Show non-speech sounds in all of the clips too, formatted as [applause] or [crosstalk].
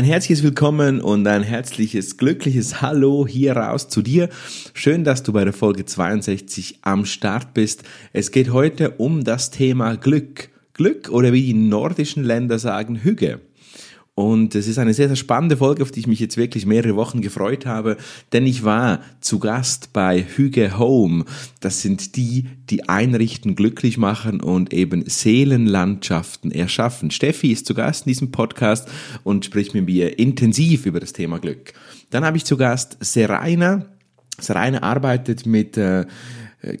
Ein herzliches Willkommen und ein herzliches, glückliches Hallo hier raus zu dir. Schön, dass du bei der Folge 62 am Start bist. Es geht heute um das Thema Glück. Glück oder wie die nordischen Länder sagen, Hüge. Und es ist eine sehr, sehr spannende Folge, auf die ich mich jetzt wirklich mehrere Wochen gefreut habe, denn ich war zu Gast bei Hüge Home. Das sind die, die einrichten, glücklich machen und eben Seelenlandschaften erschaffen. Steffi ist zu Gast in diesem Podcast und spricht mit mir intensiv über das Thema Glück. Dann habe ich zu Gast Seraina. Seraina arbeitet mit äh,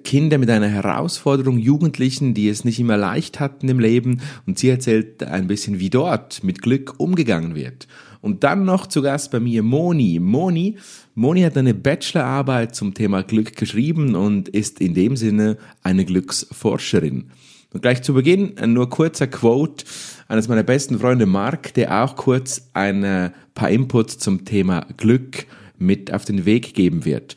Kinder mit einer Herausforderung, Jugendlichen, die es nicht immer leicht hatten im Leben und sie erzählt ein bisschen, wie dort mit Glück umgegangen wird. Und dann noch zu Gast bei mir Moni. Moni, Moni hat eine Bachelorarbeit zum Thema Glück geschrieben und ist in dem Sinne eine Glücksforscherin. Und gleich zu Beginn nur kurzer Quote eines meiner besten Freunde Mark, der auch kurz ein paar Inputs zum Thema Glück mit auf den Weg geben wird.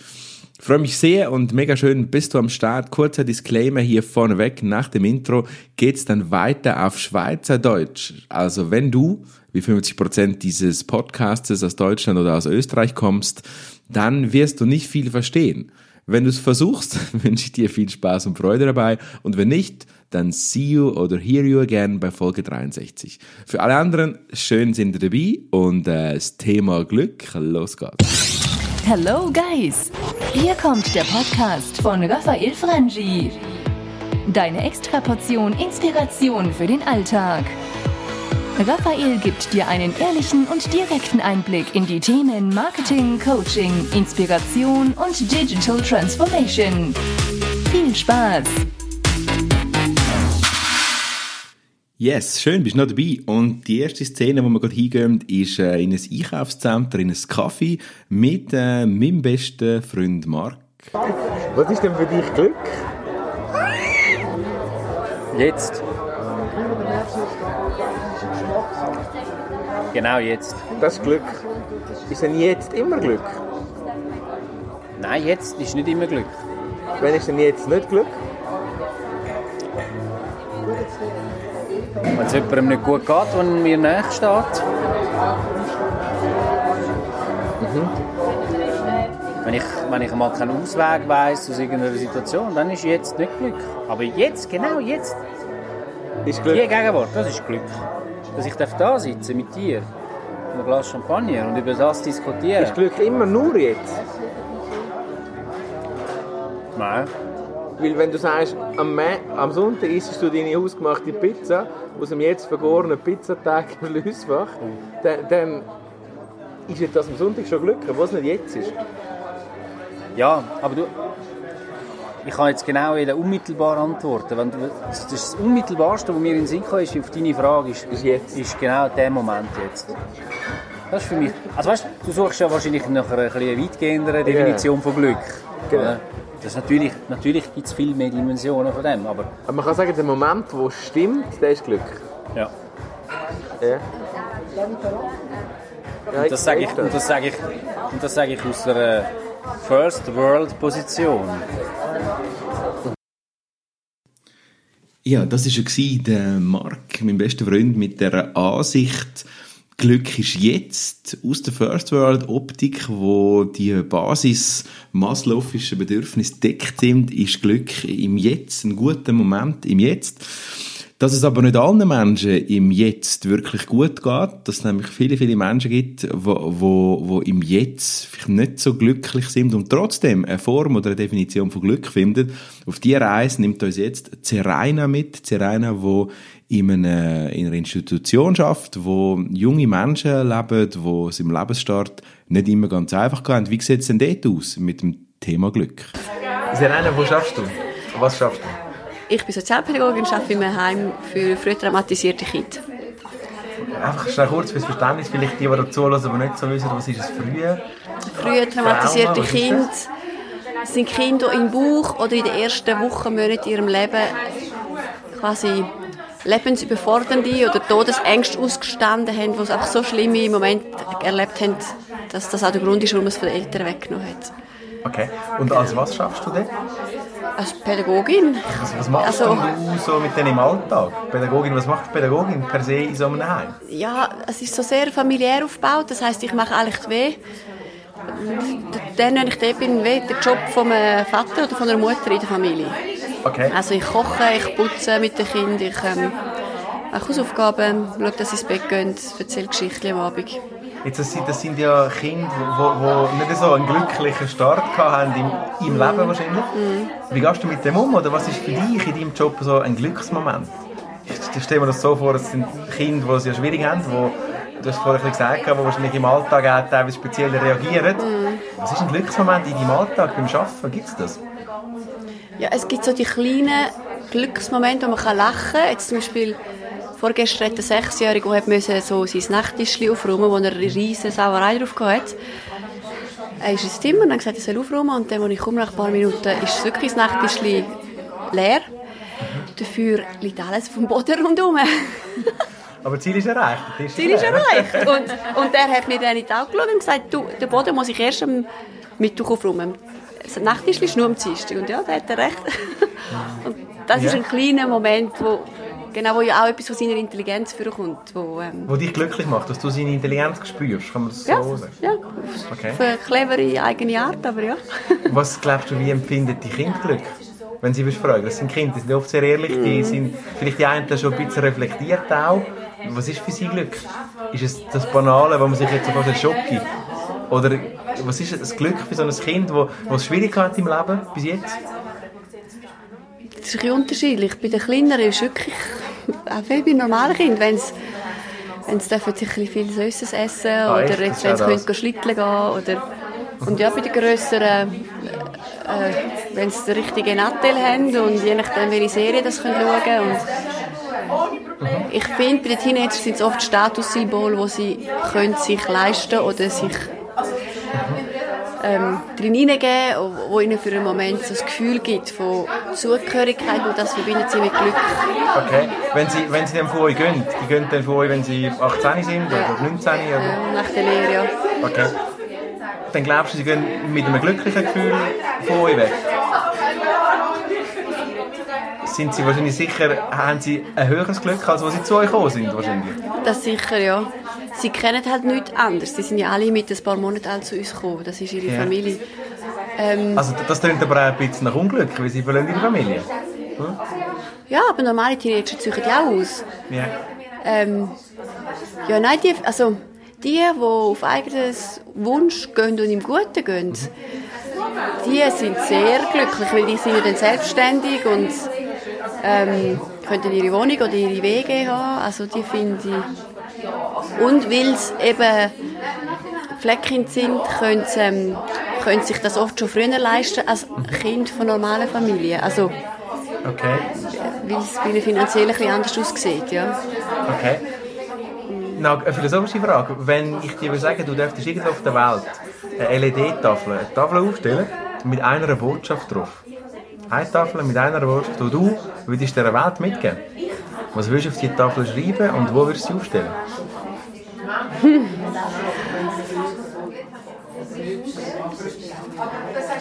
Freue mich sehr und mega schön, bist du am Start. Kurzer Disclaimer hier vorneweg. Nach dem Intro geht's dann weiter auf Schweizerdeutsch. Also wenn du, wie 50 Prozent dieses Podcastes aus Deutschland oder aus Österreich kommst, dann wirst du nicht viel verstehen. Wenn du es versuchst, [laughs] wünsche ich dir viel Spaß und Freude dabei. Und wenn nicht, dann see you oder hear you again bei Folge 63. Für alle anderen, schön sind ihr dabei und äh, das Thema Glück, los geht's. Hello Guys! Hier kommt der Podcast von Raphael Frangi. Deine Extraportion Inspiration für den Alltag. Raphael gibt dir einen ehrlichen und direkten Einblick in die Themen Marketing, Coaching, Inspiration und Digital Transformation. Viel Spaß! Yes, schön, bist du noch dabei. Und die erste Szene, wo wir gerade hingehen, ist äh, in ein Einkaufszentrum, in ein Kaffee mit äh, meinem besten Freund Marc. Was ist denn für dich Glück? Jetzt. Genau jetzt. Das ist Glück. Ist denn jetzt immer Glück? Nein, jetzt ist nicht immer Glück. Wenn ist denn jetzt nicht Glück? Wenn es jemandem nicht gut geht, wenn mir näher steht. Mhm. Wenn, ich, wenn ich mal keinen Ausweg weiss aus irgendeiner Situation, dann ist jetzt nicht Glück. Aber jetzt, genau jetzt, Ist Glück. die Gegenwart, das ist Glück. Dass ich darf da sitzen mit dir, mit einem Glas Champagner und über das diskutieren. Ist Glück immer nur jetzt? Nein. Weil wenn du sagst, am, Ma am Sonntag isst du deine ausgemachte Pizza aus dem jetzt vergorenen Pizzateig [laughs] im Schliessfach, dann, dann ist das am Sonntag schon Glück, was nicht jetzt ist. Ja, aber du. Ich kann jetzt genau unmittelbar antworten. Wenn du, das, das Unmittelbarste, was mir in den Sinn kam, ist auf deine Frage, ist, Ist jetzt. ist genau der Moment jetzt. Das ist für mich. Also weißt du, suchst ja wahrscheinlich nach einer ein bisschen weitgehenderen Definition von Glück. Genau. Das ist natürlich, natürlich gibt es viel mehr Dimensionen von dem, aber Aber man kann sagen, der Moment, wo es stimmt, der ist Glück. ja. Ja. Und das sage ich, und das sage ich, und das sage ich aus einer First World Position. Ja, das war ja der Marc, mein bester Freund, mit der Ansicht, Glück ist jetzt aus der First World Optik, wo die Basis maslowischen Bedürfnisse deckt sind, ist Glück im Jetzt, ein guter Moment im Jetzt. Dass es aber nicht allen Menschen im Jetzt wirklich gut geht, dass es nämlich viele, viele Menschen gibt, wo, wo, wo im Jetzt vielleicht nicht so glücklich sind und trotzdem eine Form oder eine Definition von Glück finden. Auf die Reise nimmt uns jetzt Zeraina mit. Zeraina, wo in einer, in einer Institution schafft, wo junge Menschen leben, wo es im Lebensstart nicht immer ganz einfach geht. Wie sieht es denn dort aus mit dem Thema Glück? Serena, wo schaffst du? Was schaffst du? Ich bin Sozialpädagogin und arbeite in einem Heim für früh traumatisierte Kinder. Einfach schnell kurz fürs Verständnis, vielleicht die, die dazu hören, aber nicht so wissen, was ist es früher? Früh traumatisierte Kinder sind Kinder, die im Bauch oder in den ersten Wochen, Monaten ihrem Leben quasi lebensüberfordernde oder Todesängste ausgestanden haben, die sie einfach so schlimme Momente erlebt haben, dass das auch der Grund ist, warum man es von den Eltern weggenommen hat. Okay. Und als was schaffst du denn? Als Pädagogin. Was, was machst Also- du so mit denen im Alltag? Pädagogin, was macht Pädagogin per se in so einem Heim? Ja, es ist so sehr familiär aufgebaut. Das heißt, ich mache eigentlich weh. Dann, wenn ich dort bin, weh den Job vom äh, Vater oder von der Mutter in der Familie. Okay. Also ich koche, ich putze mit den Kindern, ich ähm, mache Hausaufgaben, schaue, dass sie ins Bett gehen, erzähle Geschichten am Abend. Jetzt, das, sind, das sind ja Kinder, die nicht so einen glücklichen Start hatten im, im Leben wahrscheinlich. Wie gehst du mit dem um? Oder was ist für dich in deinem Job so ein Glücksmoment? Ich stelle mir das so vor, es sind Kinder, die es ja schwierig haben, die, du hast vorhin gesagt, die wahrscheinlich im Alltag auch teilweise speziell reagieren. Was ist ein Glücksmoment in deinem Alltag beim Arbeiten? Gibt es das? Ja, es gibt so die kleinen Glücksmomente, wo man kann lachen kann. Jetzt zum Beispiel vorgestern hat ein Sechsjähriger, der hat müssen so sein Nachttischchen aufräumen wo er eine riesige Sauerei drauf hatte. Er ist ins Zimmer und hat gesagt, er soll aufräumen. Und dann, als ich komme, nach ein paar Minuten, ist wirklich das Nachttischchen leer. Dafür liegt alles dem Boden rundherum. Aber das Ziel ist erreicht. Tisch Ziel ist erreicht. Und, und er hat mir dann in die Augen geschaut und gesagt, du, den Boden muss ich erst am Mittwoch aufräumen. Das Nachttischchen ist nur am Dienstag. Und ja, da hat er recht. [laughs] Und das ist Ja. ein kleiner Moment, wo, genau, wo ja auch etwas von seiner Intelligenz vorkommt. Wo, ähm, Wo dich glücklich macht, dass du seine Intelligenz spürst, kann man das ja, so sagen? ja, Okay. auf eine clevere eigene Art, aber ja. [laughs] Was glaubst du, wie empfinden die Kinder Glück? Wenn sie fragen. Das sind Kinder, die sind oft sehr ehrlich, Mhm. die sind vielleicht die einen schon ein bisschen reflektiert auch. Was ist für sie Glück? Ist es das Banale, wo man sich jetzt so fast schockt? Oder was ist das Glück für so ein Kind, das es schwierig hat im Leben bis jetzt? Das ist ein bisschen unterschiedlich. Bei den Kleineren ist es wirklich, auch wie bei normalen Kindern, wenn sie wenn sie dürfen sich ein viel Süßes essen Ah, oder jetzt, wenn sie können schlitteln gehen oder und ja, bei den Grösseren, äh, wenn sie den richtigen Nattel haben und je nachdem, welche Serie das können schauen und ich finde, bei den Teenagers sind es oft Statussymbole, wo sie können sich leisten oder sich ähm, drin hineingeben, wo ihnen für einen Moment so das Gefühl gibt von Zugehörigkeit und das verbindet sie mit Glück. Okay. Wenn sie, wenn sie dann von euch gehen, die gehen dann von euch, wenn sie 18 sind oder 19 oder... Äh, nach der Lehre, ja. Okay. Dann glaubst du, sie gehen mit einem glücklichen Gefühl von euch weg? Sind sie wahrscheinlich sicher, haben sie ein höheres Glück, als als sie zu euch gekommen sind wahrscheinlich? Das sicher, ja. Sie kennen halt nichts anderes. Sie sind ja alle mit ein paar Monaten alt zu uns gekommen. Das ist ihre Ja. Familie. Ähm, Also das klingt aber auch ein bisschen nach Unglück, weil sie verlieren ihre Familie. ja, aber normale Teenager ziehen ja auch aus. Ja. Ähm, ja, nein, die, also die, die auf eigenes Wunsch gehen und im Guten gehen, die sind sehr glücklich, weil die sind ja dann selbstständig und ähm, können ihre Wohnung oder ihre Wege haben. Also die finde ich... Und weil es eben Fleckkind sind, können sie, ähm, können sich das oft schon früher leisten als Kind von normalen Familien. Also Okay. weil es bei ihnen finanziell ein bisschen anders aussieht, ja. Okay. Na, eine philosophische Frage. Wenn ich dir sagen, du dürftest irgendwo auf der Welt eine LED-Tafel, eine Tafel aufstellen mit einer Botschaft drauf. Eine Tafel mit einer Botschaft, die du würdest dieser Welt mitgeben. Was würdest du auf die Tafel schreiben und wo würdest du sie aufstellen?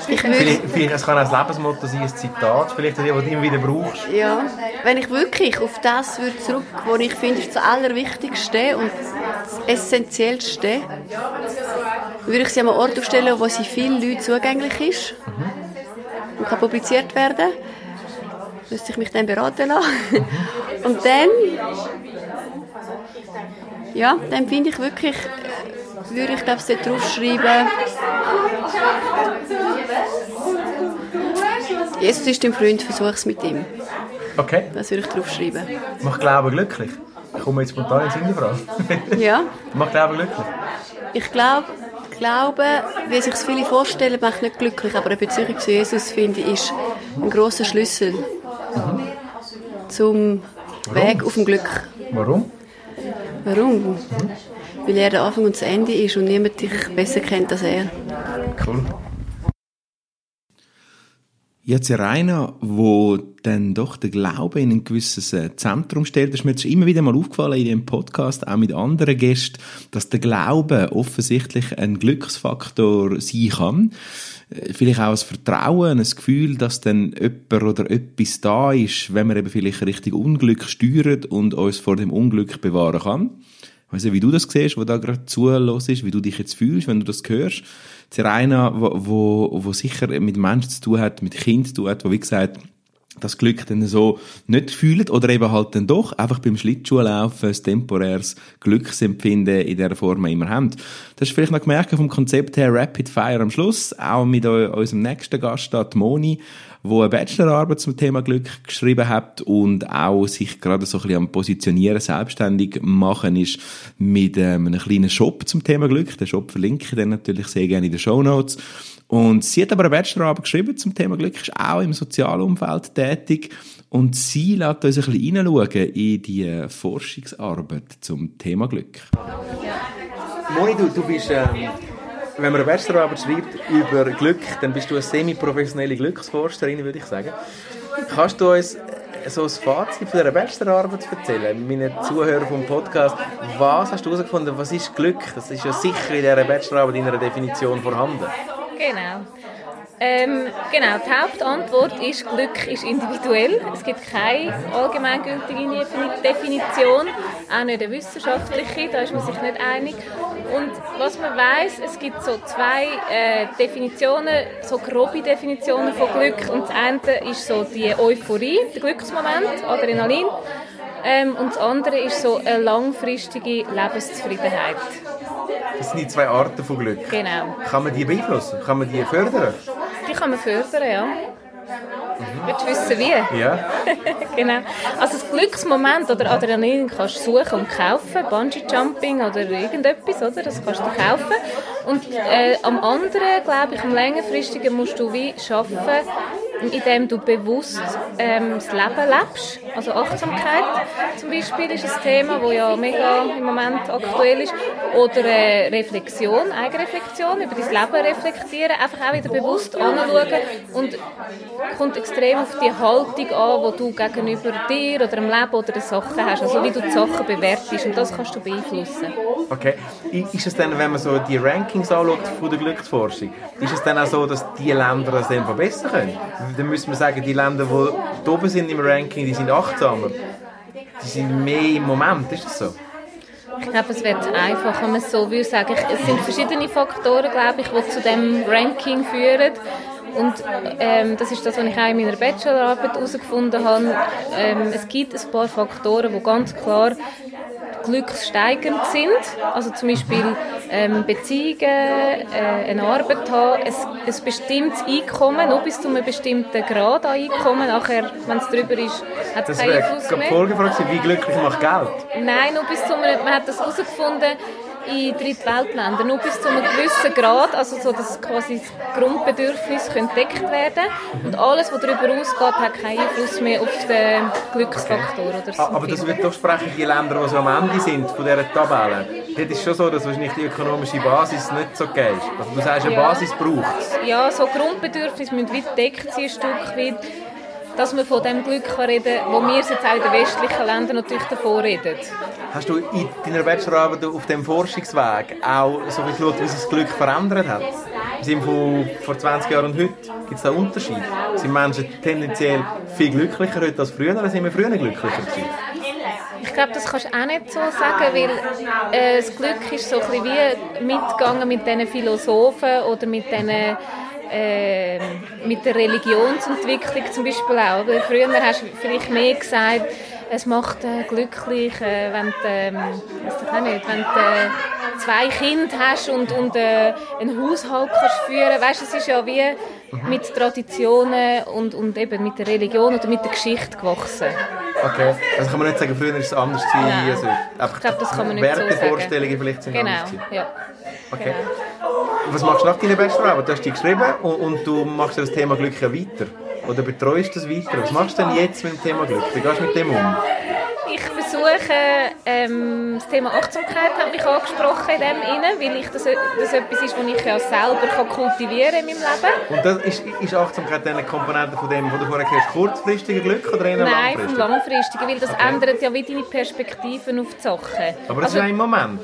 Vielleicht, vielleicht es kann auch ein Lebensmotto sein, ein Zitat, vielleicht das du immer wieder brauchst. ja, wenn ich wirklich auf das würde zurück, wo ich finde, ist das Allerwichtigste und das Essentiellste, würde ich sie an einen Ort aufstellen, wo sie vielen Leuten zugänglich ist und kann publiziert werden. Müsste ich mich dann beraten lassen. Und dann, ja, dann finde ich wirklich, äh, würde ich glaube ich dort draufschreiben, Jesus ist dein Freund, versuch es mit ihm. Okay. Das würde ich draufschreiben. Macht Glauben glücklich? Ich komme jetzt spontan ins Hinterfrage. [laughs] Ja, Macht Glauben glücklich? ich glaube, Glaube, wie sich viele vorstellen, macht nicht glücklich, aber eine Beziehung zu Jesus, finde ich, ist ein grosser Schlüssel zum Weg auf dem Glück. Warum? Warum? Weil er der Anfang und das Ende ist und niemand dich besser kennt als er. Cool. Jetzt Rainer, wo dann doch der Glaube in ein gewisses äh, Zentrum stellt, ist mir jetzt immer wieder mal aufgefallen in dem Podcast, auch mit anderen Gästen, dass der Glaube offensichtlich ein Glücksfaktor sein kann. Äh, vielleicht auch das Vertrauen, ein Gefühl, dass dann jemand oder etwas da ist, wenn man eben vielleicht richtig Unglück steuert und uns vor dem Unglück bewahren kann. Ich nicht, wie du das siehst, wo da gerade zuhörst, wie du dich jetzt fühlst, wenn du das hörst. Serena, wo, wo, wo sicher mit Menschen zu tun hat, mit Kindern zu tun hat, wo wie gesagt, das Glück dann so nicht fühlt oder eben halt dann doch einfach beim Schlittschuhlaufen ein temporäres Glücksempfinden in der Form immer haben. Das ist vielleicht noch gemerkt vom Konzept her Rapid Fire am Schluss, auch mit unserem nächsten Gast, da, Moni, wo eine Bachelorarbeit zum Thema Glück geschrieben hat und auch sich gerade so ein bisschen am Positionieren selbstständig machen ist mit ähm, einem kleinen Shop zum Thema Glück. Den Shop verlinke ich dann natürlich sehr gerne in den Show Notes. Und sie hat aber eine Bachelorarbeit geschrieben zum Thema Glück, ist auch im Sozialumfeld tätig und sie lässt uns ein bisschen hineinschauen in die Forschungsarbeit zum Thema Glück. Moni, du, du bist, ähm, wenn man eine Bachelorarbeit schreibt über Glück, dann bist du eine semi-professionelle Glücksforscherin, würde ich sagen. Kannst du uns so ein Fazit von dieser Bachelorarbeit erzählen? Meine Zuhörer vom Podcast, was hast du herausgefunden, was ist Glück? Das ist ja sicher in dieser Bachelorarbeit in einer Definition vorhanden. Genau. Ähm, genau, die Hauptantwort ist, Glück ist individuell. Es gibt keine allgemeingültige Definition, auch nicht eine wissenschaftliche, da ist man sich nicht einig. Und was man weiß, es gibt so zwei äh, Definitionen, so grobe Definitionen von Glück. Und das eine ist so die Euphorie, der Glücksmoment, Adrenalin. Ähm, und das andere ist so eine langfristige Lebenszufriedenheit. Das sind die zwei Arten von Glück. Genau. Kann man die beeinflussen? Kann man die fördern? Die kann man fördern, ja. Du wissen, wie? Ja. [laughs] genau. Also das Glücksmoment oder Adrenalin kannst du suchen und kaufen, Bungee-Jumping oder irgendetwas, oder? Das kannst du kaufen. Und äh, am anderen, glaube ich, am längerfristigen musst du wie schaffen, indem du bewusst ähm, das Leben lebst. Also Achtsamkeit zum Beispiel ist ein Thema, das ja mega im Moment aktuell ist. Oder äh, Reflexion, Eigenreflexion, über dein Leben reflektieren, einfach auch wieder bewusst anschauen und kommt extrem auf die Haltung an, die du gegenüber dir oder dem Leben oder den Sachen hast, also wie du die Sachen bewertest und das kannst du beeinflussen. Okay. Ist es dann, wenn man so die Rankings anschaut von der Glücksforschung, ist es dann auch so, dass die Länder das einfach besser können? Dann müssen wir sagen, die Länder, die oben sind im Ranking, die sind achtsamer. Die sind mehr im Moment, ist das so? Ich glaube, es wird einfach, wenn man es so will sagen. Es sind verschiedene Faktoren, glaube ich, die zu dem Ranking führen. Und ähm, das ist das, was ich auch in meiner Bachelorarbeit herausgefunden habe. Ähm, es gibt ein paar Faktoren, die ganz klar glückssteigernd sind. Also zum Beispiel ähm, Beziehungen, äh, eine Arbeit haben, ein, ein bestimmtes Einkommen, nur bis zu einem bestimmten Grad an Einkommen. Nachher, wenn es drüber ist, hat es keinen Einfluss mehr. Das wäre die Folgefrage, wie glücklich macht Geld? Nein, nur bis zu einem, man hat das herausgefunden, in Drittweltländern nur bis zu einem gewissen Grad, also so, dass quasi das Grundbedürfnis gedeckt werden und alles, was darüber ausgeht, hat keinen Einfluss mehr auf den Glücksfaktor okay. oder so. Aber das wird doch sprechen, die Länder, die so am Ende sind von dieser Tabelle. Das ist schon so, dass wahrscheinlich die ökonomische Basis nicht so geil ist. Also du sagst, eine ja. Basis braucht es. Ja, so Grundbedürfnisse müssen weit gedeckt sein, ein Stück weit dass man von dem Glück reden kann, wo wir jetzt auch in den westlichen Ländern natürlich davon reden. Hast du in deiner Bachelorarbeit auf dem Forschungsweg auch so geschaut, wie sich das Glück verändert hat? Sind von vor 20 Jahren und heute? Gibt es da Unterschiede? Sind Menschen tendenziell viel glücklicher heute als früher oder sind wir früher glücklicher gewesen? Ich glaube, das kannst du auch nicht so sagen, weil äh, das Glück ist so ein bisschen wie mitgegangen mit diesen Philosophen oder mit diesen äh, mit der Religionsentwicklung zum Beispiel auch. Früher hast du vielleicht mehr gesagt, es macht äh, glücklich, äh, wenn du, ähm, nicht, wenn du äh, zwei Kinder hast und, und äh, einen Haushalt kannst führen. Weißt, es ist ja wie mit Traditionen und, und eben mit der Religion oder mit der Geschichte gewachsen. Okay, also kann man nicht sagen, früher war es anders. Nein. Also, ich glaube, das kann man nicht so sagen. Wertevorstellungen vielleicht sind genau. anders. Ja. Okay. Genau. Was machst du nach deiner Bachelorarbeit? Du hast die geschrieben und, und du machst das Thema Glück ja weiter. Oder betreust das weiter? Was machst du denn jetzt mit dem Thema Glück? Wie gehst du mit dem um? Ich versuche versuche, ähm, das Thema Achtsamkeit hat mich angesprochen in dem Innen, weil ich das, das etwas ist, was ich ja selber kann kultivieren in meinem Leben. Und das ist, ist Achtsamkeit eine Komponente von dem, was du vorher gesagt hast, kurzfristige Glück oder eher Nein, vom langfristigen, weil das Okay. ändert ja wie deine Perspektiven auf die Sachen. Aber das Also, ist im Moment.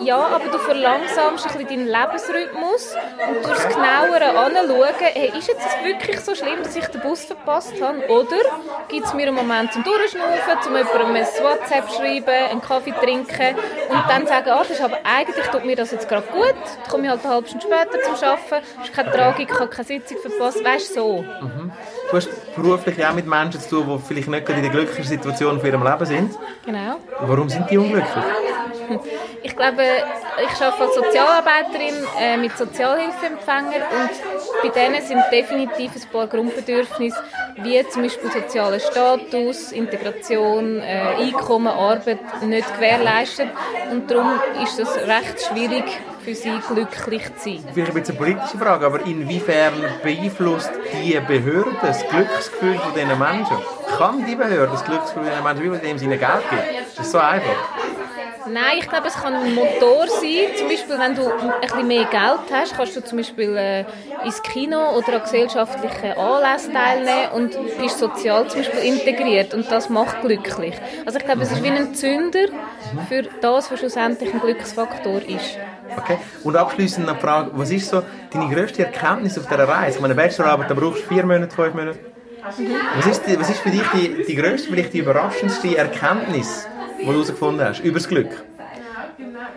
Ja, aber du verlangsamst ein bisschen deinen Lebensrhythmus und durchs genauere anschauen, hey, ist jetzt das wirklich so schlimm, dass ich den Bus verpasst habe? Oder gibt es mir einen Moment zum Durchschnaufen, zum jemandem ein WhatsApp schreiben, einen Kaffee trinken und dann sagen, ah, das ist aber eigentlich tut mir das jetzt gerade gut, dann komme ich halt eine halbe Stunde später zum Arbeiten, ist keine Tragik, ich habe keine Sitzung verpasst, weißt du, so. Du hast beruflich auch mit Menschen zu tun, die vielleicht nicht in der glücklichen Situation von ihrem Leben sind. Genau. Warum sind die unglücklich? [laughs] Ich glaube, ich arbeite als Sozialarbeiterin äh, mit Sozialhilfeempfängern und bei denen sind definitiv ein paar Grundbedürfnisse, wie zum Beispiel sozialer Status, Integration, äh, Einkommen, Arbeit nicht gewährleistet und darum ist es recht schwierig für sie glücklich zu sein. Vielleicht ein bisschen eine politische Frage, aber inwiefern beeinflusst die Behörde das Glücksgefühl von diesen Menschen? Kann die Behörde das Glücksgefühl von diesen Menschen, wie man dem ihnen Geld gibt? Ist das so einfach? Nein, ich glaube, es kann ein Motor sein. Zum Beispiel, wenn du ein bisschen mehr Geld hast, kannst du zum Beispiel äh, ins Kino oder an gesellschaftlichen Anlässen teilnehmen und bist sozial zum Beispiel integriert. Und das macht glücklich. Also ich glaube, es ist wie ein Zünder für das, was schlussendlich ein Glücksfaktor ist. Okay. Und abschließend die Frage, was ist so deine grösste Erkenntnis auf dieser Reise? Ich meine, eine Bachelorarbeit, da brauchst du vier Monate, fünf Monate. Was ist, die, was ist für dich die, die grösste, vielleicht die überraschendste Erkenntnis, die du herausgefunden hast, über das Glück?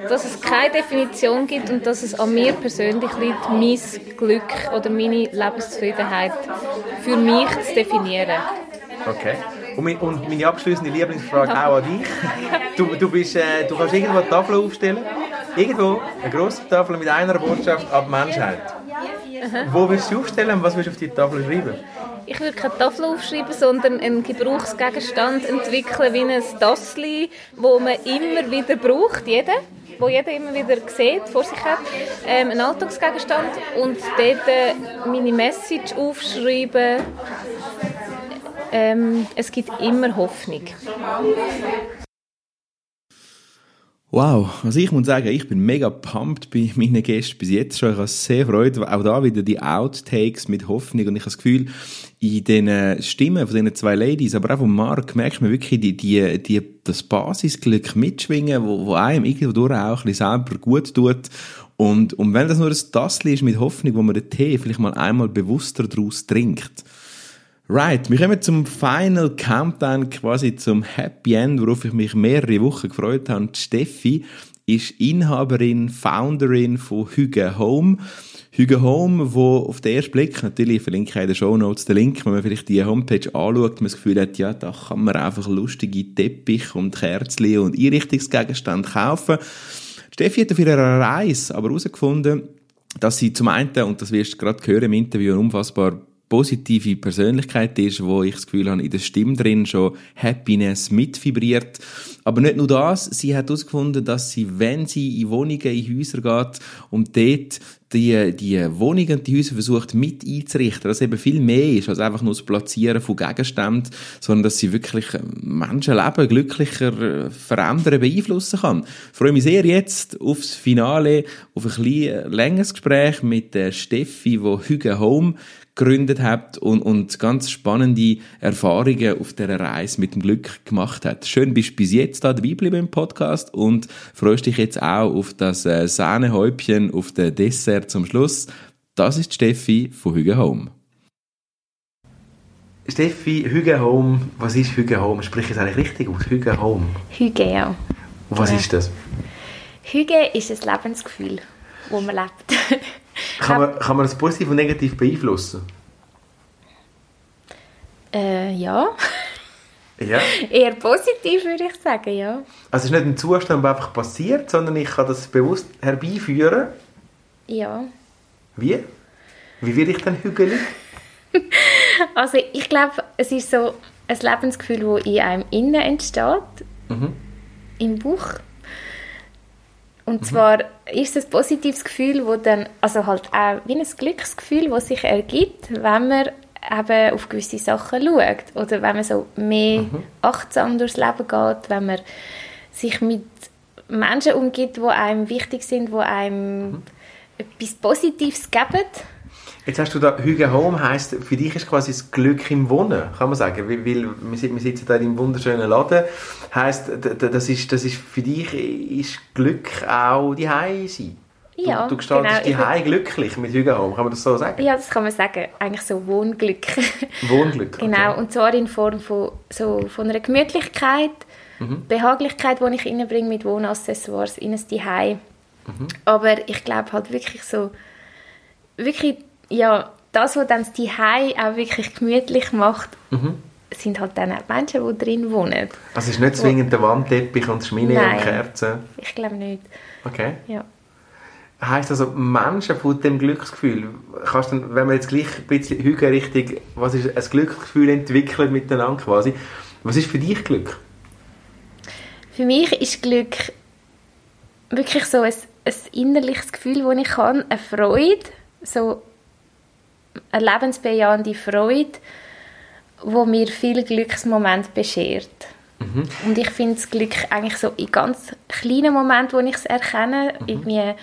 Dass es keine Definition gibt und dass es an mir persönlich liegt, mein Glück oder meine Lebenszufriedenheit für mich zu definieren. Okay. Und, mein, und meine abschließende Lieblingsfrage auch an dich. Du, du, bist, äh, du kannst irgendwo eine Tafel aufstellen. Irgendwo eine grosse Tafel mit einer Botschaft an die Wo willst du aufstellen und was willst du auf die Tafel schreiben? Ich würde keine Tafel aufschreiben, sondern einen Gebrauchsgegenstand entwickeln wie ein Tassli, wo man immer wieder braucht, jeder, wo jeder immer wieder sieht, vor sich hat. Ähm, ein Alltagsgegenstand und dort äh, meine Message aufschreiben. Ähm, es gibt immer Hoffnung. Wow, also ich muss sagen, ich bin mega pumped bei meinen Gästen bis jetzt schon. Ich habe sehr Freude, auch da wieder die Outtakes mit Hoffnung und ich habe das Gefühl, in den Stimmen von diesen zwei Ladies, aber auch von Mark, merkst du wirklich die, die, die, das Basisglück mitschwingen, wo, wo einem irgendwo auch ein bisschen selber gut tut. Und, und wenn das nur ein Tassel ist mit Hoffnung, wo man den Tee vielleicht mal einmal bewusster daraus trinkt, Right, wir kommen zum Final Countdown, quasi zum Happy End, worauf ich mich mehrere Wochen gefreut habe. Steffi ist Inhaberin, Founderin von Hüge Home. Hüge Home, wo auf den ersten Blick, natürlich verlinke ich in den Show Notes den Link, wenn man vielleicht die Homepage anschaut, man das Gefühl hat, ja, da kann man einfach lustige Teppich und Kerzen und Einrichtungsgegenstände kaufen. Steffi hat auf ihrer Reise aber herausgefunden, dass sie zum einen, und das wirst du gerade hören im Interview, unfassbar positive Persönlichkeit ist, wo ich das Gefühl habe, in der Stimme drin schon Happiness mitvibriert. Aber nicht nur das, sie hat herausgefunden, dass sie, wenn sie in Wohnungen, in Häuser geht und dort die, die Wohnungen und die Häuser versucht mit einzurichten, dass eben viel mehr ist als einfach nur das Platzieren von Gegenständen, sondern dass sie wirklich Menschenleben glücklicher äh, verändern, beeinflussen kann. Ich freue mich sehr jetzt aufs Finale, auf ein bisschen längeres Gespräch mit der Steffi, die Hüge Home gegründet hat und, und ganz spannende Erfahrungen auf dieser Reise mit dem Glück gemacht hat. Schön bist du bis jetzt da dabei geblieben im Podcast und freust dich jetzt auch auf das äh, Sahnehäubchen auf den Dessert zum Schluss. Das ist Steffi von Hüge Home. Steffi, Hüge Home, was ist Hüge Home? Sprich es eigentlich richtig aus, Hüge Home. Hüge, ja. Und was Ja. ist das? Hüge ist ein Lebensgefühl, wo man lebt. [laughs] Kann man, kann man das positiv und negativ beeinflussen? äh, ja, [laughs] Ja. eher positiv würde ich sagen, ja. Also es ist nicht ein Zustand, der einfach passiert, sondern ich kann das bewusst herbeiführen. Ja. Wie? Wie werde ich dann hügelig? [laughs] Also ich glaube, es ist so ein Lebensgefühl, das in einem innen entsteht, im Bauch. Und zwar ist es ein positives Gefühl, wo dann, also halt auch wie ein Glücksgefühl, das sich ergibt, wenn man eben auf gewisse Sachen schaut. Oder wenn man so mehr Mhm. achtsam durchs Leben geht, wenn man sich mit Menschen umgibt, die einem wichtig sind, die einem Mhm. Etwas Positives geben. Jetzt hast du da Hüge Home heisst, für dich ist quasi das Glück im Wohnen, kann man sagen, weil, weil wir sit- wir sitzen da in einem wunderschönen Laden, d- das ist, das ist für dich ist Glück auch die sein. Du, Ja, du gestaltest genau. die glücklich mit Hüge Home, kann man das so sagen? Ja, das kann man sagen. Eigentlich so Wohnglück. [laughs] Wohnglück. Genau, okay. und zwar in Form von, so, von einer Gemütlichkeit, Mhm. Behaglichkeit, die ich reinbringe mit Wohnaccessoires in ein Zuhause. Mhm. Aber ich glaube halt wirklich so, wirklich, ja, das, was dann das Zuhause auch wirklich gemütlich macht, Mhm. sind halt dann auch die Menschen, die drin wohnen. Also es ist nicht zwingend der Wandteppich und die Schmine Nein. und Kerzen. Ich glaube nicht, Okay. ja. Heißt also, Menschen von dem Glücksgefühl, kannst du, wenn wir jetzt gleich ein bisschen Hüge richtig, was ist ein Glücksgefühl entwickelt miteinander quasi, was ist für dich Glück? Für mich ist Glück wirklich so ein, ein innerliches Gefühl, das ich habe, eine Freude, so eine lebensbejahende Freude, wo mir viele Glücksmomente beschert. Und ich finde das Glück eigentlich so in ganz kleinen Momenten, wo ich es erkenne. Irgendwie,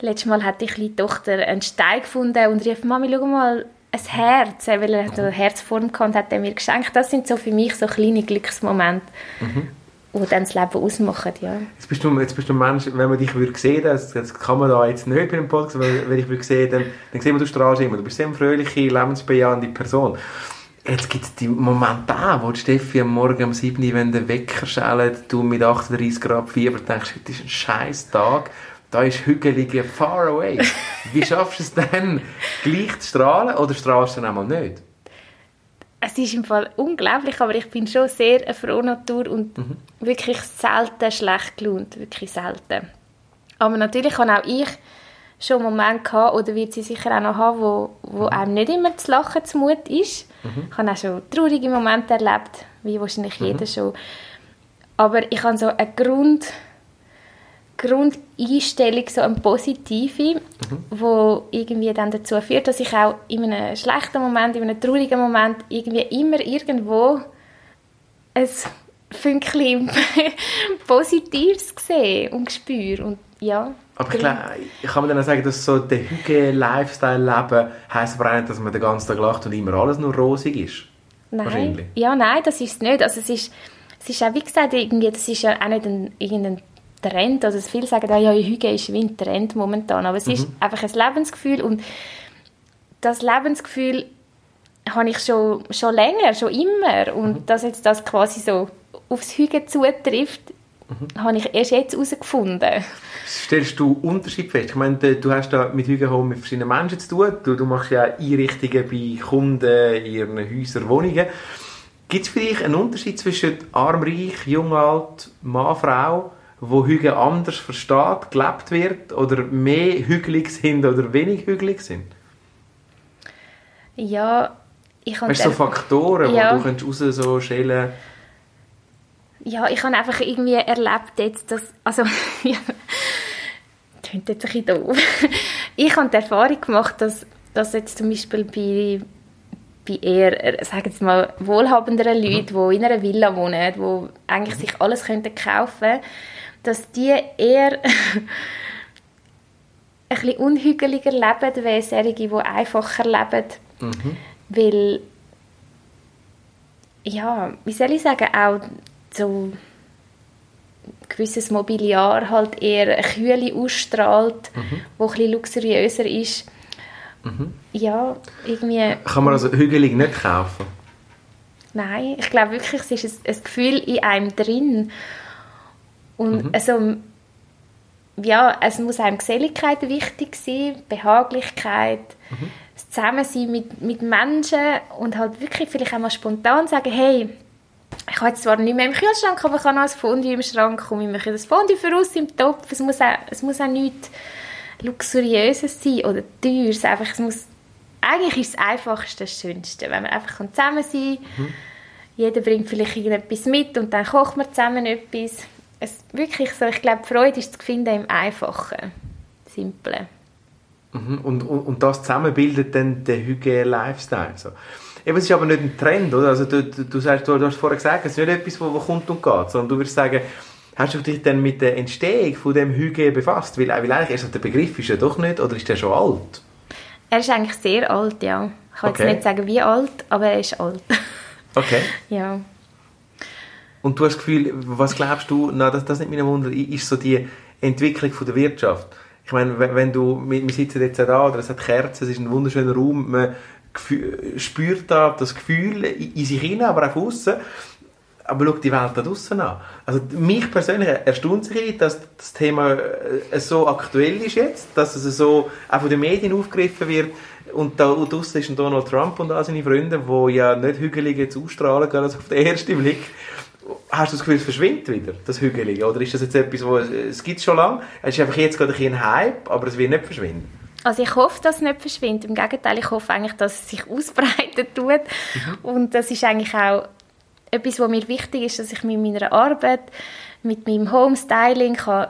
letztes Mal hat die kleine Tochter einen Stein gefunden und rief, Mami, schau mal, ein Herz, weil er so eine Herzform hatte, hat er mir geschenkt. Das sind so für mich so kleine Glücksmomente, die dann das Leben ausmachen, ja. Jetzt bist du, jetzt bist du ein Mensch, wenn man dich würde sehen, das, das kann man da jetzt nicht bei dem Podcast, weil wenn ich würde sehen, dann, dann sehen wir, du strahlst immer, du bist eine sehr fröhliche, lebensbejahende Person. Jetzt gibt es die Momente wo Steffi am Morgen um 7 Uhr, wenn der Wecker schellt, du mit 38 Grad Fieber denkst, heute ist ein scheiß Tag, da ist hügelige far away. Wie schaffst du es dann, gleich zu strahlen oder strahlst du dann einmal nicht? Es ist im Fall unglaublich, aber ich bin schon sehr eine frohe Natur und wirklich selten schlecht gelaunt, wirklich selten. Aber natürlich habe auch ich schon Momente gehabt, oder wird sie sicher auch noch haben, wo, wo einem nicht immer zu lachen zumut ist. Ich habe auch schon traurige Momente erlebt, wie wahrscheinlich jeder schon. Aber ich habe so eine Grund, Grundeinstellung, so eine positive, wo irgendwie dann dazu führt, dass ich auch in einem schlechten Moment, in einem traurigen Moment irgendwie immer irgendwo ein Fünkchen [laughs] Positives sehe und spüre. Und ja, Aber ich, glaube, ich kann mir dann auch sagen, dass so der Hüge-Lifestyle-Leben heisst aber auch nicht, dass man den ganzen Tag lacht und immer alles nur rosig ist. Nein, ja, nein, das ist es nicht. Also es ist, es ist auch, wie gesagt, irgendwie, das ist ja auch nicht ein, irgendein Trend. Also viele sagen, ah, ja, Hüge ist wie ein Trend momentan. Aber es ist einfach ein Lebensgefühl und das Lebensgefühl habe ich schon, schon länger, schon immer. Und dass jetzt das quasi so aufs Hüge zutrifft, habe ich erst jetzt herausgefunden. Stellst du Unterschied fest? Ich meine, du hast da mit Hüge Home mit verschiedenen Menschen zu tun. Du, du machst ja Einrichtungen bei Kunden, in ihren Häusern, Wohnungen. Gibt es für dich einen Unterschied zwischen arm, reich, jung, alt, Mann, Frau, wo Hüge anders versteht, gelebt wird oder mehr hügelig sind oder wenig hügelig sind? Ja, ich habe Hast du so Faktoren, Ja. wo du raus so schälen Ja, ich habe einfach irgendwie erlebt jetzt, dass, also, [laughs] ja, klingt jetzt ein bisschen doof. Ich habe die Erfahrung gemacht, dass, dass jetzt zum Beispiel bei, bei eher, äh, sagen wir mal, wohlhabenderen Leuten, die in einer Villa wohnen, die eigentlich sich alles könnten kaufen dass die eher [laughs] ein bisschen unhügeliger leben, wie solche, die einfacher leben. Weil ja, wie soll ich sagen, auch so gewisses Mobiliar halt eher eine Kühle ausstrahlt, wo ein bisschen luxuriöser ist. Ja, irgendwie, Kann man also hügelig nicht kaufen? nein, ich glaube wirklich, es ist ein, ein Gefühl in einem drin. Und also, ja, es muss einem Geselligkeit wichtig sein, Behaglichkeit, das Zusammensein mit, mit Menschen und halt wirklich vielleicht auch mal spontan sagen, hey, ich habe jetzt zwar nicht mehr im Kühlschrank, aber ich habe noch ein Fondue im Schrank und wir machen das Fondue für uns im Topf. Es muss auch, es muss auch nichts Luxuriöses sein oder Teures. Einfach, es muss, eigentlich ist das Einfachste das Schönste, wenn man einfach zusammen sein kann. Jeder bringt vielleicht irgendetwas mit und dann kocht man zusammen etwas. Es, wirklich so, ich glaube, Freude ist zu finden im Einfachen, Simplen. Mhm. Und, und, und das zusammen bildet dann den Hygiene-Lifestyle. So. Eben, es ist aber nicht ein Trend, oder? Also du, du, du, sagst, du, hast vorher gesagt, es ist nicht etwas, wo kommt und geht, sondern du würdest sagen, hast du dich dann mit der Entstehung von dem Hygiene befasst? Weil, weil eigentlich ist der Begriff ist ja doch nicht, oder ist der schon alt? Er ist eigentlich sehr alt, ja. Ich kann okay. jetzt nicht sagen, wie alt, aber er ist alt. [laughs] Okay. ja. Und du hast das Gefühl, was glaubst du, na, das, das ist nicht mein Wunder, ist so die Entwicklung von der Wirtschaft. Ich meine, wenn du, wir sitzen jetzt da, oder es hat Kerzen, es ist ein wunderschöner Raum, man spürt da das Gefühl in sich hinein, aber auch außen. Aber schau die Welt da draußen an. Also mich persönlich erstaunt sich, dass das Thema äh, so aktuell ist jetzt, dass es so auch von den Medien aufgegriffen wird. Und da draußen ist ein Donald Trump und all seine Freunde, die ja nicht hügelig jetzt ausstrahlen, also auf den ersten Blick. Hast du das Gefühl, es verschwindet wieder, das Hügelige? Oder ist das jetzt etwas, wo es gibt schon lange? Es ist einfach jetzt gerade ein Hype, aber es wird nicht verschwinden? Also ich hoffe, dass es nicht verschwindet. Im Gegenteil, ich hoffe eigentlich, dass es sich [laughs] ausbreiten tut. Mhm. Und das ist eigentlich auch etwas, was mir wichtig ist, dass ich mit meiner Arbeit, mit meinem Homestyling kann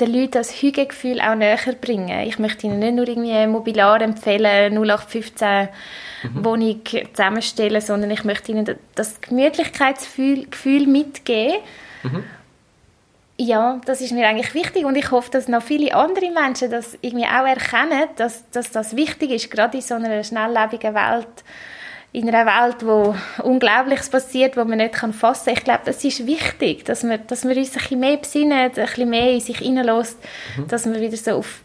den Leuten das Hygiegefühl auch näher bringen. Ich möchte ihnen nicht nur irgendwie ein Mobiliar empfehlen, 0815 mhm. Wohnung zusammenstellen, sondern ich möchte ihnen das Gemütlichkeitsgefühl mitgeben. Mhm. Ja, das ist mir eigentlich wichtig und ich hoffe, dass noch viele andere Menschen das irgendwie auch erkennen, dass, dass das wichtig ist, gerade in so einer schnelllebigen Welt, in einer Welt, wo Unglaubliches passiert, wo man nicht kann fassen kann. Ich glaube, das ist wichtig, dass man, dass man uns ein bisschen mehr besinnen, ein bisschen mehr in sich hineinlässt, mhm. dass man wieder so auf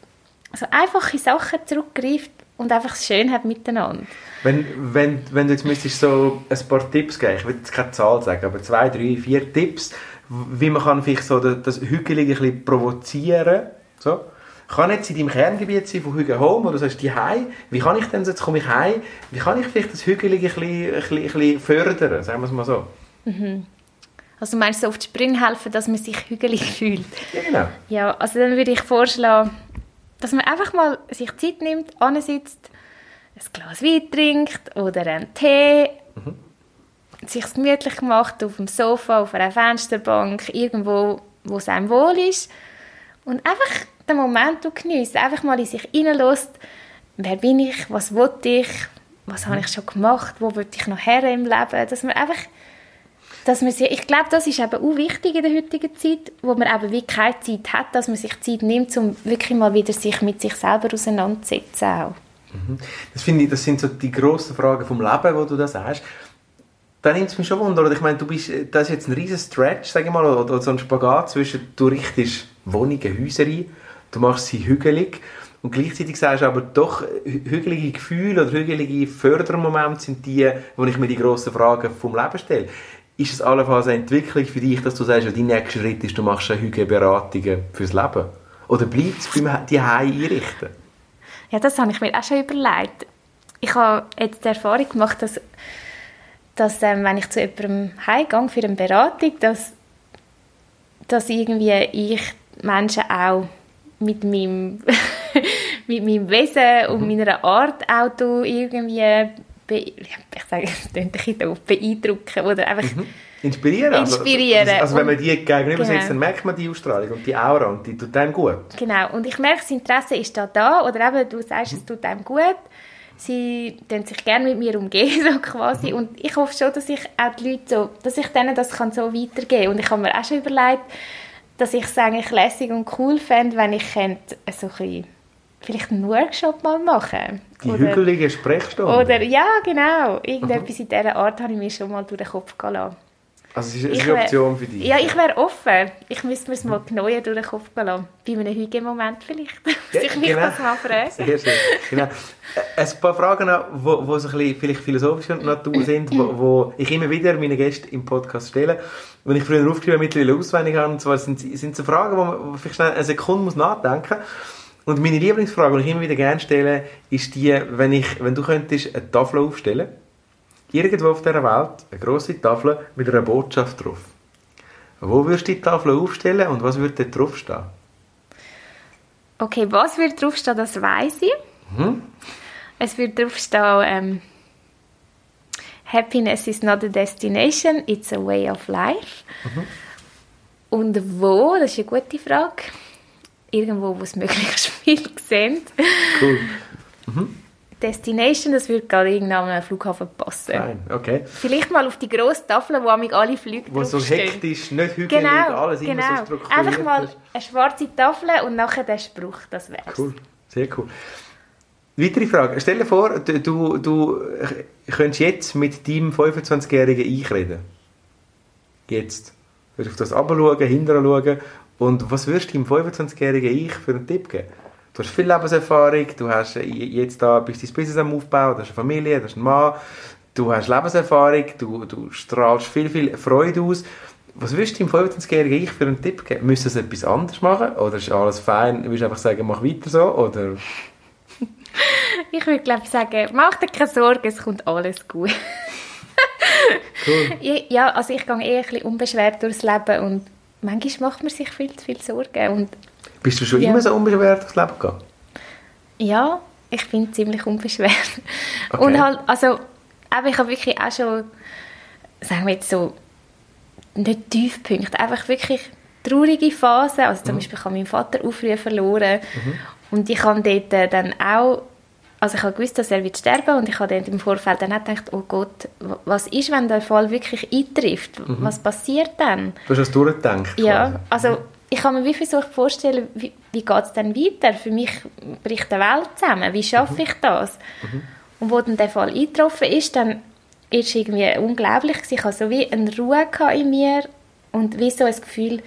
so einfache Sachen zurückgreift und einfach es schön hat miteinander. Wenn, wenn, wenn du jetzt müsstest so ein paar Tipps geben, ich will jetzt keine Zahl sagen, aber zwei, drei, vier Tipps, wie man kann vielleicht so das Hügelige ein bisschen provozieren so. Kann jetzt in deinem Kerngebiet sein, von Hügel Home, oder du sagst, die Hei, wie kann ich denn, jetzt komme ich heim, wie kann ich vielleicht das Hügelige ein bisschen, ein bisschen, ein bisschen fördern, sagen wir es mal so. Mhm. Also du meinst so auf die Sprünge helfen, dass man sich hügelig [laughs] fühlt? Ja, genau. Ja, also dann würde ich vorschlagen, dass man einfach mal sich Zeit nimmt, ansitzt, ein Glas Wein trinkt oder einen Tee, mhm. sich gemütlich macht auf dem Sofa, auf einer Fensterbank, irgendwo, wo es einem wohl ist und einfach den Moment genießt, einfach mal in sich hineinlässt, wer bin ich, was will ich, was habe ich schon gemacht, wo will ich noch her im Leben, dass man einfach dass man sich, ich glaube, das ist eben auch wichtig in der heutigen Zeit, wo man eben wie keine Zeit hat, dass man sich Zeit nimmt, um wirklich mal wieder sich mit sich selber auseinanderzusetzen auch. Mhm. Das finde ich, das sind so die grossen Fragen vom Leben, wo du das sagst. Da nimmt es mich schon Wunder, ich meine, du bist, das ist jetzt ein riesen Stretch, sage ich mal, oder so ein Spagat zwischen, du richtest Wohnungen, Häuser ein, du machst sie hügelig und gleichzeitig sagst du aber doch, hügelige Gefühle oder hügelige Fördermomente sind die, wo ich mir die grossen Fragen vom Leben stelle. Ist es allenfalls eine Entwicklung für dich, dass du sagst, dein nächster Schritt ist, du machst Hügelberatungen fürs Leben? Oder bleibt es beim die einrichten? Ja, das habe ich mir auch schon überlegt. Ich habe jetzt die Erfahrung gemacht, dass, dass ähm, wenn ich zu jemandem heimgehe für eine Beratung, dass, dass irgendwie ich Menschen auch mit meinem, [laughs] mit meinem Wesen und mhm. meiner Art auch irgendwie be ich sage, das klingt ein bisschen beeindrucken oder einfach mhm. Inspirieren. Also, Inspirieren. Also, also wenn man die gegenüber genau. sitzt, dann merkt man die Ausstrahlung und die Aura und die tut einem gut. Genau, und ich merke, das Interesse ist da da oder eben, du sagst, es tut einem gut. Sie dann sich gerne mit mir umgehen, [laughs] so quasi. Mhm. Und ich hoffe schon, dass ich auch die Leute so, dass ich denen das kann so weitergeben kann. Und ich habe mir auch schon überlegt, dass ich es eigentlich lässig und cool fände, wenn ich könnte, so ein vielleicht einen Workshop mal machen. Die oder, hügelige Sprechstunde? Oder, ja, genau. Irgendetwas in dieser Art habe ich mir schon mal durch den Kopf gelassen. Also es ist eine Option für dich? Ja, ich wäre offen. Ich müsste mir es mal genauer durch den Kopf lassen. Bei einem Hüge-Moment vielleicht. [laughs] Ja, ich mich genau. das mal fragen. [laughs] Sehr schön. Genau. Ein paar Fragen noch, die so ein bisschen vielleicht philosophischer Natur sind, wo, wo ich immer wieder meine Gäste im Podcast stelle. Wenn ich früher aufgeschrieben habe, mittlerweile auswendig habe, und zwar sind, sind so Fragen, wo man vielleicht schnell eine Sekunde muss nachdenken muss. Und meine Lieblingsfrage, die ich immer wieder gerne stelle, ist die, wenn, ich, wenn du könntest eine Tafel aufstellen irgendwo auf dieser Welt, eine grosse Tafel mit einer Botschaft drauf. Wo würdest du die Tafel aufstellen und was würde dort draufstehen? Okay, was wird draufstehen, das weiß ich. Mhm. Es wird draufstehen, ähm, Happiness is not a destination, it's a way of life. Mhm. Und wo, das ist eine gute Frage irgendwo, wo es [laughs] möglichst viel sehen. Cool. Destination, das würde gerade irgendwann am Flughafen passen. Fein, okay. Vielleicht mal auf die grosse Tafel, wo amig alle Flüge Wo so hektisch, nicht hügelig, Genau, alles immer genau. so strukturiert Einfach mal eine schwarze Tafel und nachher der Spruch, das wär's. Cool, sehr cool. Weitere Frage. Stell dir vor, du, du, könntest jetzt mit deinem 25-jährigen Ich reden. Jetzt. Du würdest auf das abschauen, hinterher schauen. Und was würdest du deinem 25-jährigen Ich für einen Tipp geben? Du hast viel Lebenserfahrung, du hast äh, jetzt da, bist dein Business am Aufbauen, du hast eine Familie, du hast einen Mann, du hast Lebenserfahrung, du, du strahlst viel, viel Freude aus. Was würdest du deinem 25-jährigen Ich für einen Tipp geben? Müsstest du etwas anderes machen? Oder ist alles fein? Würdest du einfach sagen, mach weiter so? Oder... [laughs] Ich würde glaube ich sagen, mach dir keine Sorgen, es kommt alles gut. [laughs] Cool. Ja, also ich gehe eher ein bisschen unbeschwert durchs Leben und manchmal macht man sich viel zu viel Sorgen. Und Bist du schon Ja. immer so unbeschwert durchs Leben gegangen? ja, ich bin ziemlich unbeschwert. Okay. Und halt, also, aber ich habe wirklich auch schon, sagen wir jetzt so, nicht Tiefpunkte, einfach wirklich traurige Phasen. Also Mhm. zum Beispiel, ich habe meinen Vater auch früh verloren und ich habe dort äh, dann auch, also ich habe gewusst, dass er wird sterben und ich habe dann im Vorfeld dann auch gedacht, oh Gott, was ist, wenn der Fall wirklich eintrifft? Was passiert dann? Du hast das durchgedacht? Ja, quasi. also ich kann mir wie versucht vorstellen, wie, wie geht es dann weiter? Für mich bricht die Welt zusammen. Wie schaffe ich das? Und wo dann der Fall eingetroffen ist, dann ist es irgendwie unglaublich. Ich hatte so wie eine Ruhe in mir und wie so ein Gefühl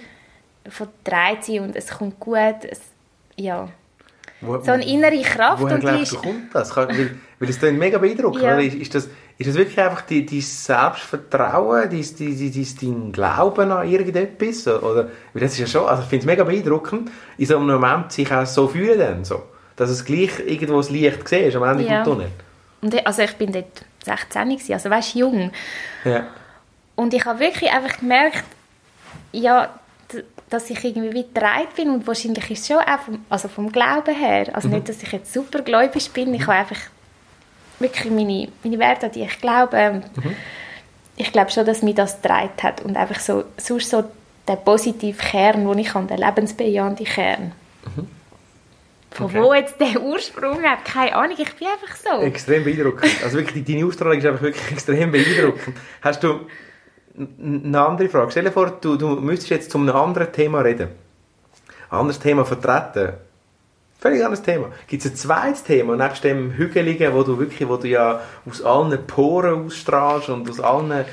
von Dreizehn und es kommt gut. Es, ja, Wo- so eine innere Kraft Woher und die glaubst du, kommt das? Weil, weil es klingt mega beeindruckend. Ja. Ist, ist, das, ist das wirklich einfach die, dein Selbstvertrauen, dein, dein, dein, dein Glauben an irgendetwas? Oder, weil das ist ja schon, also ich finde es mega beeindruckend, in so einem Moment sich auch so fühlen dann, so. Dass es gleich irgendwo das Licht siehst am Ende Ja. vom Tunnel. und also ich bin dort 16 gewesen, also weißt jung. Ja. Und ich habe wirklich einfach gemerkt, ja, dass ich irgendwie wie getragen bin und wahrscheinlich ist es schon auch vom, also vom Glauben her. Also nicht, dass ich jetzt super gläubig bin, ich habe einfach wirklich meine, meine Werte, an die ich glaube. Und Ich glaube schon, dass mich das getragen hat und einfach so, sonst so der positive Kern, den ich habe, der lebensbejahende Kern. Von Okay. wo jetzt der Ursprung hat, keine Ahnung, ich bin einfach so. Extrem beeindruckend. Also wirklich, deine Ausstrahlung ist einfach wirklich [laughs] extrem beeindruckend. Hast du eine andere Frage? Stell dir vor, du, du müsstest jetzt zu einem anderen Thema reden. Ein anderes Thema vertreten. Völlig anderes Thema. Gibt es ein zweites Thema, nebst dem Hügeligen, wo du wirklich, wo du ja aus allen Poren ausstrahlst und aus allen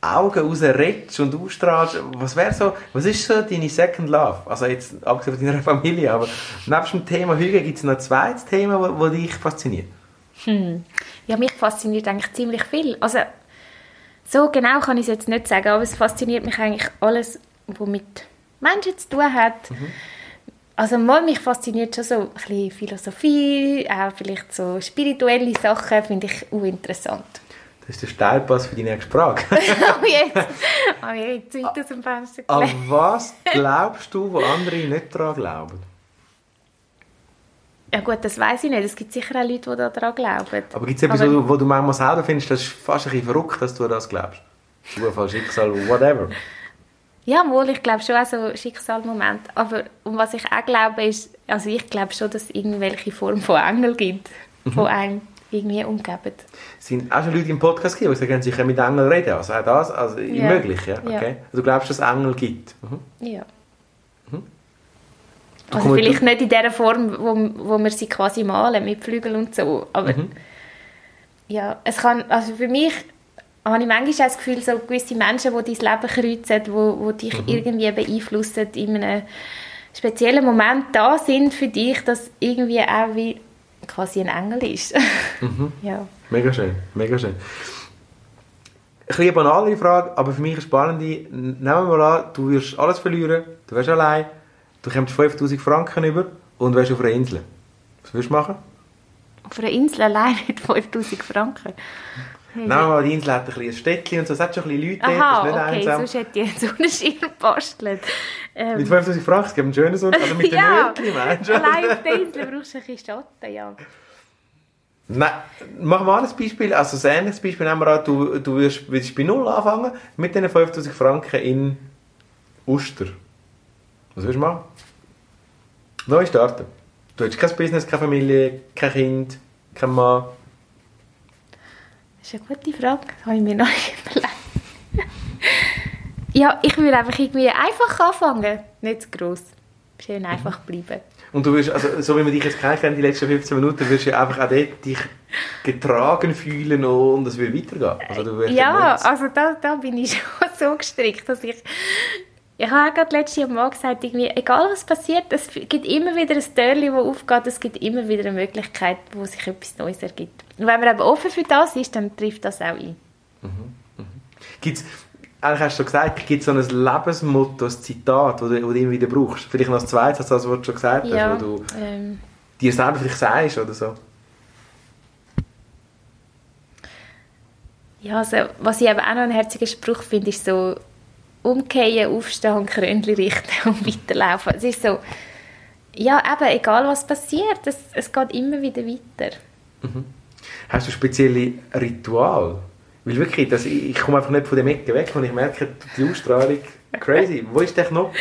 Augen raus und ausstrahlst. Was wäre so, was ist so deine Second Love? Also jetzt, abgesehen von deiner [laughs] Familie, aber nebst dem Thema Hügel gibt es noch ein zweites Thema, wo dich fasziniert? Ja, mich fasziniert eigentlich ziemlich viel. Also, so genau kann ich es jetzt nicht sagen, aber es fasziniert mich eigentlich alles, was mit Menschen zu tun hat. Also mal, mich fasziniert schon so ein bisschen Philosophie, auch vielleicht so spirituelle Sachen, finde ich auch interessant. Das ist der Steilpass für die nächste Frage. [laughs] oh, jetzt ich jetzt weit aus dem Fenster An was glaubst du, wo andere nicht daran glauben? Ja gut, das weiß ich nicht. Es gibt sicher auch Leute, die daran glauben. Aber gibt es etwas, Aber- wo du, manchmal selber findest, das ist fast ein bisschen verrückt, dass du an das glaubst? Zufall, Schicksal, whatever. Ja, wohl, ich glaube schon auch so Schicksalmoment. Aber und was ich auch glaube, ist, also ich glaube schon, dass es irgendwelche Form von Engel gibt, Mhm. die einem irgendwie umgeben. Es sind auch schon Leute im Podcast gegeben, die sagen, sie können mit Engeln reden. Also auch das, also Ja. möglich, ja? Ja. Okay. Du glaubst, dass es Engel gibt? Mhm. Ja. Du Also vielleicht nicht in der Form, wo, wo wir sie quasi malen, mit Flügeln und so. Aber Mhm. ja, es kann, also für mich habe ich manchmal das Gefühl, so gewisse Menschen, die dein Leben kreuzen, wo, wo dich Mhm. irgendwie beeinflussen, in einem speziellen Moment da sind für dich, dass irgendwie auch wie quasi ein Engel ist. [laughs] Mhm. ja. Mega schön, mega schön. Ein eine banale Frage, aber für mich eine spannende. Nehmen wir mal an, du wirst alles verlieren, du wärst allein, du kommst 5000 Franken über und wärst auf einer Insel. Was würdest du machen? Auf einer Insel allein mit 5000 Franken. Wir mal, die Insel hat ein ein Städtchen und so, es hat schon ein bisschen Leute dort, Aha, das ist nicht okay, einsam. sonst hätte ich einen Schirm gebastelt. Ähm, Mit 5000 Franken, es gibt einen schönen Sonntag, also mit [laughs] den ja, meinst du? allein auf der Insel brauchst du ein bisschen Schatten, ja. Nein, machen wir ein Beispiel, also ein ähnliches Beispiel nehmen wir an, du, du würdest, würdest bei Null anfangen, mit diesen 5000 Franken in Uster. Was würdest du machen? Neu starten. Du hast kein Business, keine Familie, kein Kind, kein Mann. Das ist eine gute Frage. Das habe ich mir noch nicht überlegt. ja, ich will einfach irgendwie einfach anfangen. Nicht zu gross. Schön einfach bleiben. Und du wirst, also, so wie wir dich jetzt kennengelernt, die letzten 15 Minuten, wirst du einfach auch dort dich getragen fühlen und es wird weitergehen. Also du wirst Ja, also da, da bin ich [laughs] schon so gestrickt, dass ich... Ich habe auch gerade letztes Jahr mal gesagt, irgendwie, egal was passiert, es gibt immer wieder ein Türchen, das aufgeht, es gibt immer wieder eine Möglichkeit, wo sich etwas Neues ergibt. Und wenn man eben offen für das ist, dann trifft das auch ein. Gibt's, eigentlich hast du schon gesagt, gibt es so ein Lebensmotto, ein Zitat, das du, du immer wieder brauchst? Vielleicht noch ein zweites, als das, was du schon gesagt hast, Ja, wo du ähm, dir selber vielleicht sagst oder so. ja also, was ich eben auch noch einen herzigen Spruch finde, ist so umkehren, aufstehen und Krönchen richten und [laughs] weiterlaufen. Es ist so, ja eben, egal was passiert, es, es geht immer wieder weiter. Hast du spezielle Ritual? Weil wirklich, das, ich, ich komme einfach nicht von dem Ecke weg und ich merke die Ausstrahlung crazy. Wo ist der Knopf?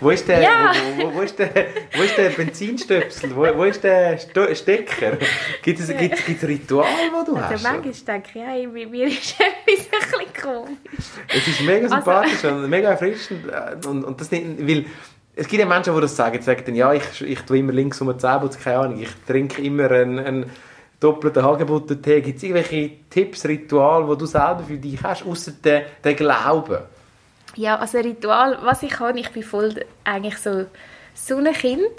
Wo ist der, Ja. wo, wo, wo ist der, wo ist der Benzinstöpsel? Wo, wo ist der Sto Stecker? Gibt es, gibt, gibt es Ritual, das du hast? Also manchmal denke ich, hey, bei mir ist [laughs] etwas ein bisschen komisch. Es ist mega Also- sympathisch und mega erfrischend. äh, Und, und das nicht, weil es gibt ja Menschen, die das sagen. Die sagen dann, ja, ich, ich tue immer links um den Zähne, keine Ahnung. Ich trinke immer einen, einen doppelten Hagebutten-Tee. Gibt es irgendwelche Tipps, Rituale, die du selber für dich hast, außer den, den Glauben? Ja, also Ritual, was ich habe, ich bin voll eigentlich so Sonnenkind.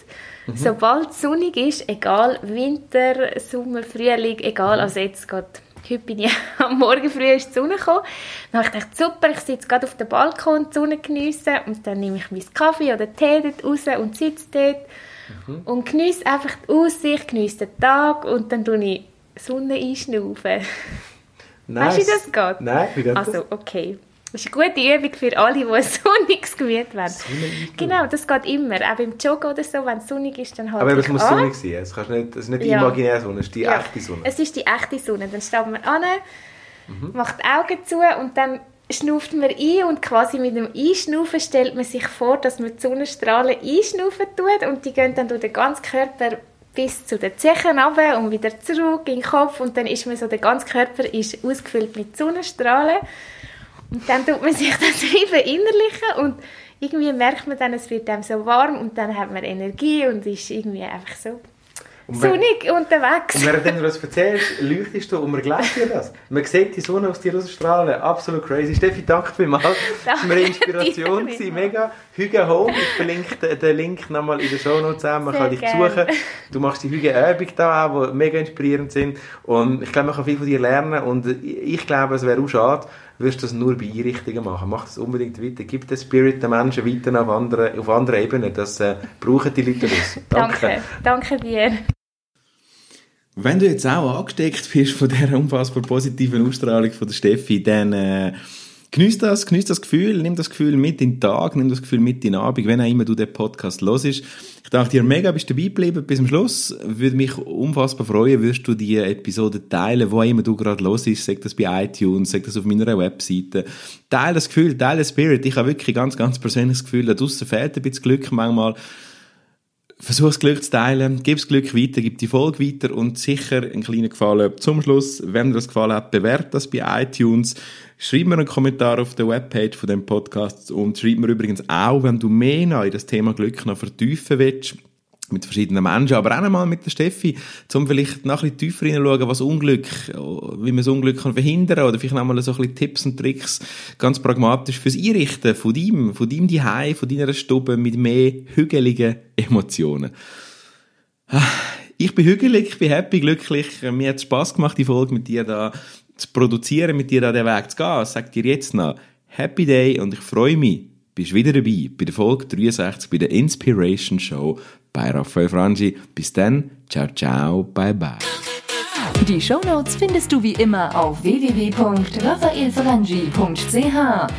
Sobald es sonnig ist, egal Winter, Sommer, Frühling, egal, also jetzt geht, heute bin ich [laughs] am Morgen früh ist die Sonne gekommen, dann habe ich gedacht, super, ich sitze gerade auf dem Balkon, die Sonne geniessen und dann nehme ich meinen Kaffee oder Tee dort raus und sitze dort und geniesse einfach die Aussicht, geniesse den Tag und dann tue ich Sonne einschnaufen. [laughs] Weißt du, wie das geht? Nein, wie geht Also, okay. Das ist eine gute Übung für alle, die ein [laughs] sonniges Gemüt wollen. Genau, das geht immer. Auch beim Joggen oder so, wenn es sonnig ist, dann halt Aber es muss an. sonnig sein. Es kannst nicht, es ist nicht die Ja. imaginäre Sonne, es ist die Ja, echte Sonne. Es ist die echte Sonne. Dann steht man an, Mhm. macht die Augen zu und dann schnauft man ein und quasi mit dem Einschnaufen stellt man sich vor, dass man die Sonnenstrahlen einschnaufen tut und die gehen dann durch den ganzen Körper bis zu den Zehen runter und wieder zurück in den Kopf und dann ist man so, der ganze Körper ist ausgefüllt mit Sonnenstrahlen und dann tut man sich [laughs] das wie verinnerlichen und irgendwie merkt man dann, es wird einem so warm und dann hat man Energie und ist irgendwie einfach so Und wenn- sonnig unterwegs. Und während du das erzählst, leuchtest du und man glaubt dir das. Man sieht die Sonne aus dir rausstrahlen. Absolut crazy. Steffi, danke vielmals. [laughs] Das war eine Inspiration. gewesen. Mega. Hüge Home. Ich verlinke den, Link nochmal in den Shownotes an. Man Sehr kann dich gerne. besuchen. Du machst die Hüge Übung da auch, die mega inspirierend sind. Und ich glaube, man kann viel von dir lernen. Und ich glaube, es wäre auch schade, würdest du das nur bei Einrichtungen machen. Mach das unbedingt weiter. Gib den Spirit den Menschen weiter auf anderen, auf anderen Ebenen. Das äh, brauchen die Leute das. [laughs] Danke, danke dir. Wenn du jetzt auch angesteckt bist von dieser unfassbar positiven Ausstrahlung von der Steffi, dann äh, genieß das, genieß das Gefühl, nimm das Gefühl mit in den Tag, nimm das Gefühl mit in den Abend, wenn auch immer du den Podcast hörst. Ich danke dir mega, bist du dabei geblieben bis zum Schluss. Würde mich unfassbar freuen, würdest du die Episode teilen, wo immer du gerade los ist, sag das bei iTunes, sag das auf meiner Webseite. Teil das Gefühl, teil den Spirit. Ich habe wirklich ganz, ganz persönliches Gefühl, da draussen fehlt ein bisschen Glück manchmal versuch das Glück zu teilen, gib das Glück weiter, gib die Folge weiter und sicher einen kleinen Gefallen zum Schluss. Wenn dir das gefallen hat, bewert das bei iTunes. Schreib mir einen Kommentar auf der Webpage von dem Podcast und schreib mir übrigens auch, wenn du mehr noch in das Thema Glück noch vertiefen willst, mit verschiedenen Menschen, aber auch einmal mit der Steffi, um vielleicht noch ein bisschen tiefer hineinschauen, was Unglück, wie man das Unglück kann verhindern oder vielleicht noch mal so ein bisschen Tipps und Tricks ganz pragmatisch fürs Einrichten von deinem, von deinem Zuhause, von deiner Stube mit mehr hügeligen Emotionen. Ich bin hügelig, ich bin happy, glücklich. Mir hat es Spass gemacht, die Folge mit dir da zu produzieren, mit dir da den Weg zu gehen. Ich dir jetzt noch Happy Day und ich freue mich, bist wieder dabei bei der Folge 63 bei der Inspiration Show bei Raphael Frangi. Bis dann, ciao, ciao, bye, bye. Die Shownotes findest du wie immer auf www.raphaelfrangi.ch.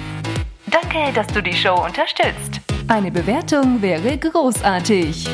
Danke, dass du die Show unterstützt. Eine Bewertung wäre großartig.